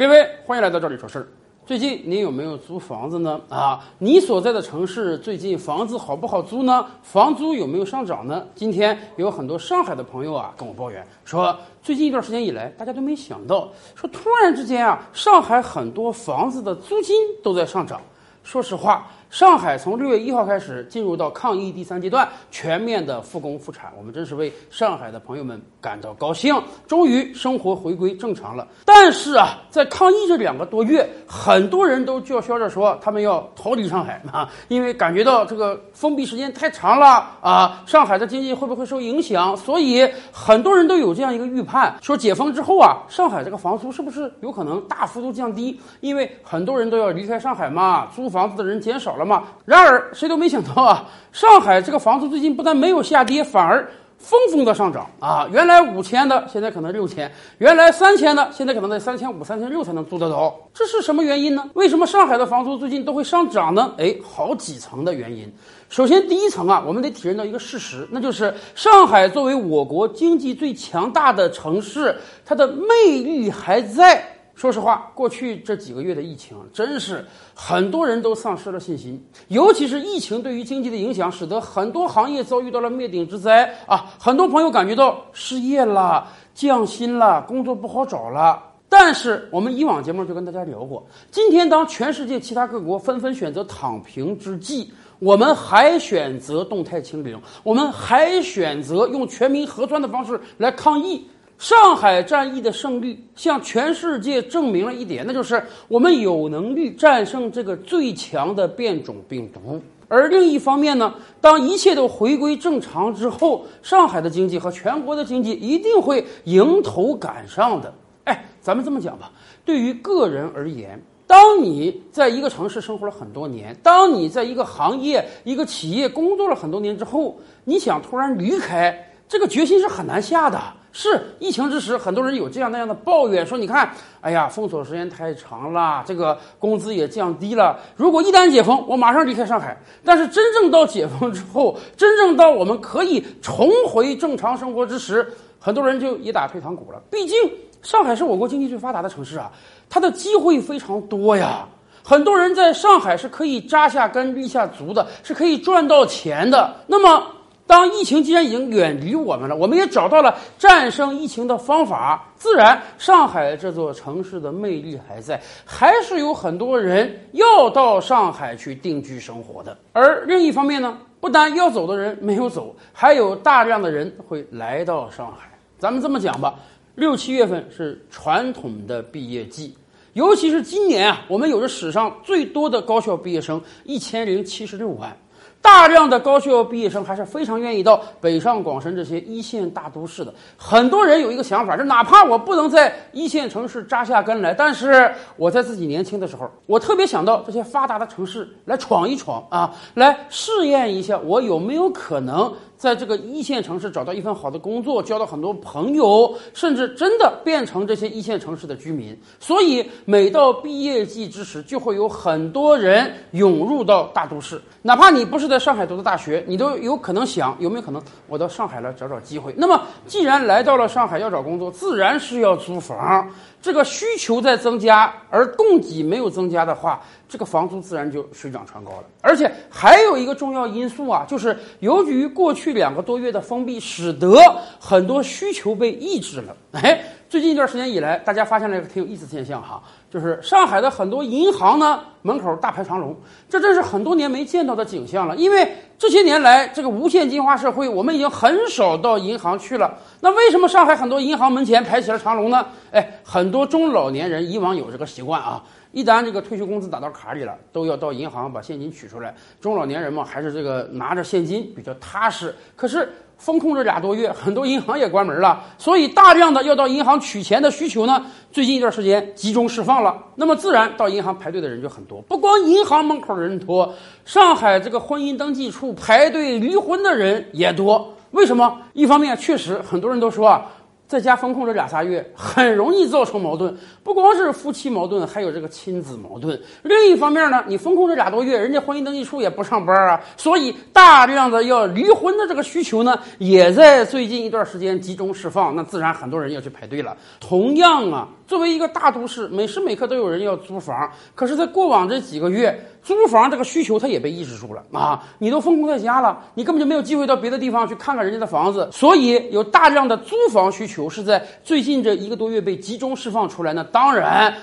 各位，欢迎来到这里说事儿。最近您有没有租房子呢？啊，你所在的城市最近房子好不好租呢？房租有没有上涨呢？今天有很多上海的朋友啊跟我抱怨说，最近一段时间以来，大家都没想到，说突然之间啊，上海很多房子的租金都在上涨。说实话。上海从六月一号开始进入到抗疫第三阶段，全面的复工复产，我们真是为上海的朋友们感到高兴，终于生活回归正常了。但是啊，在抗疫这两个多月，很多人都叫嚣着说他们要逃离上海啊，因为感觉到这个封闭时间太长了啊，上海的经济会不会受影响？所以很多人都有这样一个预判，说解封之后啊，上海这个房租是不是有可能大幅度降低？因为很多人都要离开上海嘛，租房子的人减少了。了嘛？然而谁都没想到啊，上海这个房租最近不但没有下跌，反而疯疯的上涨啊！原来五千的，现在可能六千；原来三千的，现在可能在三千五、三千六才能租得到。这是什么原因呢？为什么上海的房租最近都会上涨呢？哎，好几层的原因。首先，第一层啊，我们得体认到一个事实，那就是上海作为我国经济最强大的城市，它的魅力还在。说实话，过去这几个月的疫情，真是很多人都丧失了信心。尤其是疫情对于经济的影响，使得很多行业遭遇到了灭顶之灾啊！很多朋友感觉到失业了、降薪了、工作不好找了。但是我们以往节目就跟大家聊过，今天当全世界其他各国纷纷选择躺平之际，我们还选择动态清零，我们还选择用全民核酸的方式来抗疫。上海战役的胜利向全世界证明了一点，那就是我们有能力战胜这个最强的变种病毒。而另一方面呢，当一切都回归正常之后，上海的经济和全国的经济一定会迎头赶上的。哎，咱们这么讲吧，对于个人而言，当你在一个城市生活了很多年，当你在一个行业、一个企业工作了很多年之后，你想突然离开，这个决心是很难下的。是疫情之时，很多人有这样那样的抱怨，说你看，哎呀，封锁时间太长了，这个工资也降低了。如果一旦解封，我马上离开上海。但是真正到解封之后，真正到我们可以重回正常生活之时，很多人就一打退堂鼓了。毕竟上海是我国经济最发达的城市啊，它的机会非常多呀。很多人在上海是可以扎下根、立下足的，是可以赚到钱的。那么。当疫情既然已经远离我们了，我们也找到了战胜疫情的方法，自然上海这座城市的魅力还在，还是有很多人要到上海去定居生活的。而另一方面呢，不但要走的人没有走，还有大量的人会来到上海。咱们这么讲吧，六七月份是传统的毕业季，尤其是今年啊，我们有着史上最多的高校毕业生，一千零七十六万。大量的高校毕业生还是非常愿意到北上广深这些一线大都市的。很多人有一个想法，就哪怕我不能在一线城市扎下根来，但是我在自己年轻的时候，我特别想到这些发达的城市来闯一闯啊，来试验一下我有没有可能。在这个一线城市找到一份好的工作，交到很多朋友，甚至真的变成这些一线城市的居民。所以，每到毕业季之时，就会有很多人涌入到大都市。哪怕你不是在上海读的大学，你都有可能想有没有可能我到上海来找找机会。那么，既然来到了上海要找工作，自然是要租房。这个需求在增加，而供给没有增加的话。这个房租自然就水涨船高了，而且还有一个重要因素啊，就是由于过去两个多月的封闭，使得很多需求被抑制了。哎，最近一段时间以来，大家发现了一个挺有意思的现象哈，就是上海的很多银行呢门口大排长龙，这真是很多年没见到的景象了。因为这些年来，这个无现金化社会，我们已经很少到银行去了。那为什么上海很多银行门前排起了长龙呢？哎，很多中老年人以往有这个习惯啊。一旦这个退休工资打到卡里了，都要到银行把现金取出来。中老年人嘛，还是这个拿着现金比较踏实。可是封控这俩多月，很多银行也关门了，所以大量的要到银行取钱的需求呢，最近一段时间集中释放了。那么自然到银行排队的人就很多。不光银行门口的人多，上海这个婚姻登记处排队离婚的人也多。为什么？一方面确实很多人都说啊。在家封控这俩仨月，很容易造成矛盾，不光是夫妻矛盾，还有这个亲子矛盾。另一方面呢，你封控这俩多月，人家婚姻登记处也不上班啊，所以大量的要离婚的这个需求呢，也在最近一段时间集中释放，那自然很多人要去排队了。同样啊，作为一个大都市，每时每刻都有人要租房，可是，在过往这几个月，租房这个需求它也被抑制住了啊！你都封控在家了，你根本就没有机会到别的地方去看看人家的房子，所以有大量的租房需求。是在最近这一个多月被集中释放出来那。当然，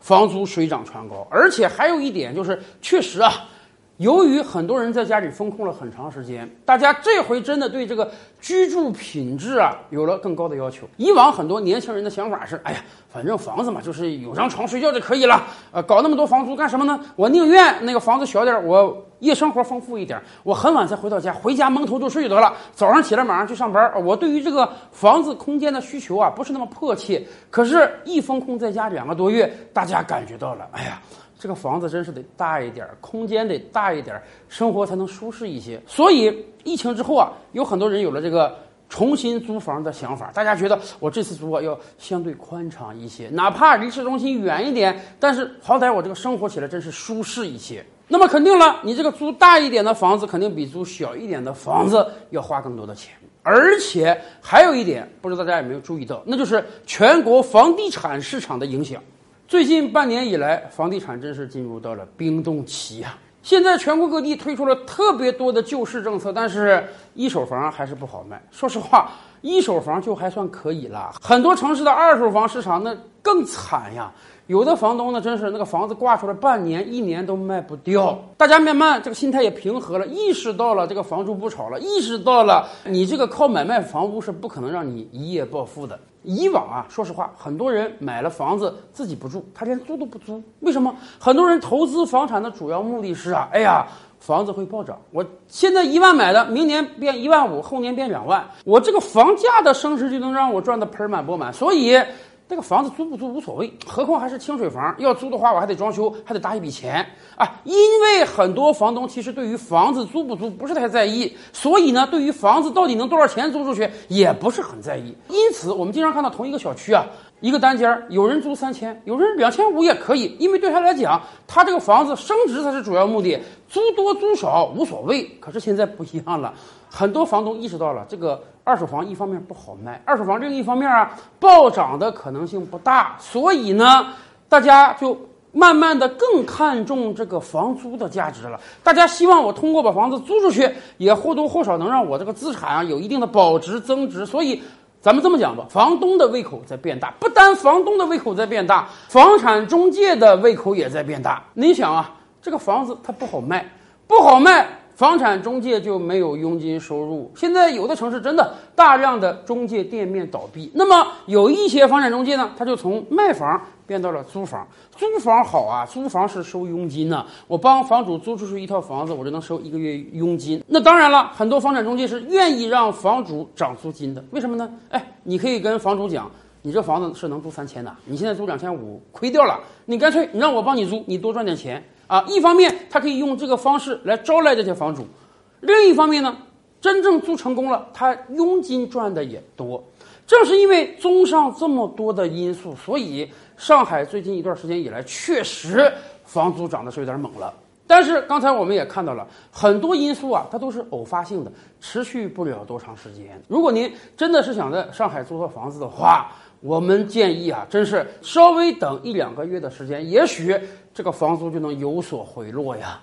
房租水涨船高，而且还有一点就是，确实啊。由于很多人在家里封控了很长时间，大家这回真的对这个居住品质啊有了更高的要求。以往很多年轻人的想法是：哎呀，反正房子嘛，就是有张床睡觉就可以了。呃，搞那么多房租干什么呢？我宁愿那个房子小点，我夜生活丰富一点，我很晚才回到家，回家蒙头就睡得了。早上起来马上去上班。我对于这个房子空间的需求啊，不是那么迫切。可是，一封控在家两个多月，大家感觉到了，哎呀。这个房子真是得大一点，空间得大一点，生活才能舒适一些。所以疫情之后啊，有很多人有了这个重新租房的想法。大家觉得我这次租啊要相对宽敞一些，哪怕离市中心远一点，但是好歹我这个生活起来真是舒适一些。那么肯定了，你这个租大一点的房子，肯定比租小一点的房子要花更多的钱。而且还有一点，不知道大家有没有注意到，那就是全国房地产市场的影响。最近半年以来，房地产真是进入到了冰冻期呀！现在全国各地推出了特别多的救市政策，但是一手房还是不好卖。说实话，一手房就还算可以了，很多城市的二手房市场那更惨呀。有的房东呢，真是那个房子挂出来半年、一年都卖不掉。大家慢慢这个心态也平和了，意识到了这个房租不炒了，意识到了你这个靠买卖房屋是不可能让你一夜暴富的。以往啊，说实话，很多人买了房子自己不住，他连租都不租。为什么？很多人投资房产的主要目的是啊，哎呀，房子会暴涨，我现在一万买的，明年变一万五，后年变两万，我这个房价的升值就能让我赚得盆满钵满，所以。这个房子租不租无所谓，何况还是清水房。要租的话，我还得装修，还得搭一笔钱啊。因为很多房东其实对于房子租不租不是太在意，所以呢，对于房子到底能多少钱租出去也不是很在意。因此，我们经常看到同一个小区啊。一个单间，有人租三千，有人两千五也可以，因为对他来讲，他这个房子升值才是主要目的，租多租少无所谓。可是现在不一样了，很多房东意识到了这个二手房一方面不好卖，二手房另一方面啊暴涨的可能性不大，所以呢，大家就慢慢的更看重这个房租的价值了。大家希望我通过把房子租出去，也或多或少能让我这个资产啊有一定的保值增值，所以。咱们这么讲吧，房东的胃口在变大，不单房东的胃口在变大，房产中介的胃口也在变大。你想啊，这个房子它不好卖，不好卖。房产中介就没有佣金收入。现在有的城市真的大量的中介店面倒闭，那么有一些房产中介呢，他就从卖房变到了租房。租房好啊，租房是收佣金呢。我帮房主租出去一套房子，我就能收一个月佣金。那当然了，很多房产中介是愿意让房主涨租金的。为什么呢？哎，你可以跟房主讲，你这房子是能租三千的，你现在租两千五，亏掉了。你干脆你让我帮你租，你多赚点钱。啊，一方面他可以用这个方式来招来这些房主，另一方面呢，真正租成功了，他佣金赚的也多。正是因为综上这么多的因素，所以上海最近一段时间以来，确实房租涨的是有点猛了。但是刚才我们也看到了很多因素啊，它都是偶发性的，持续不了多长时间。如果您真的是想在上海租套房子的话，我们建议啊，真是稍微等一两个月的时间，也许这个房租就能有所回落呀。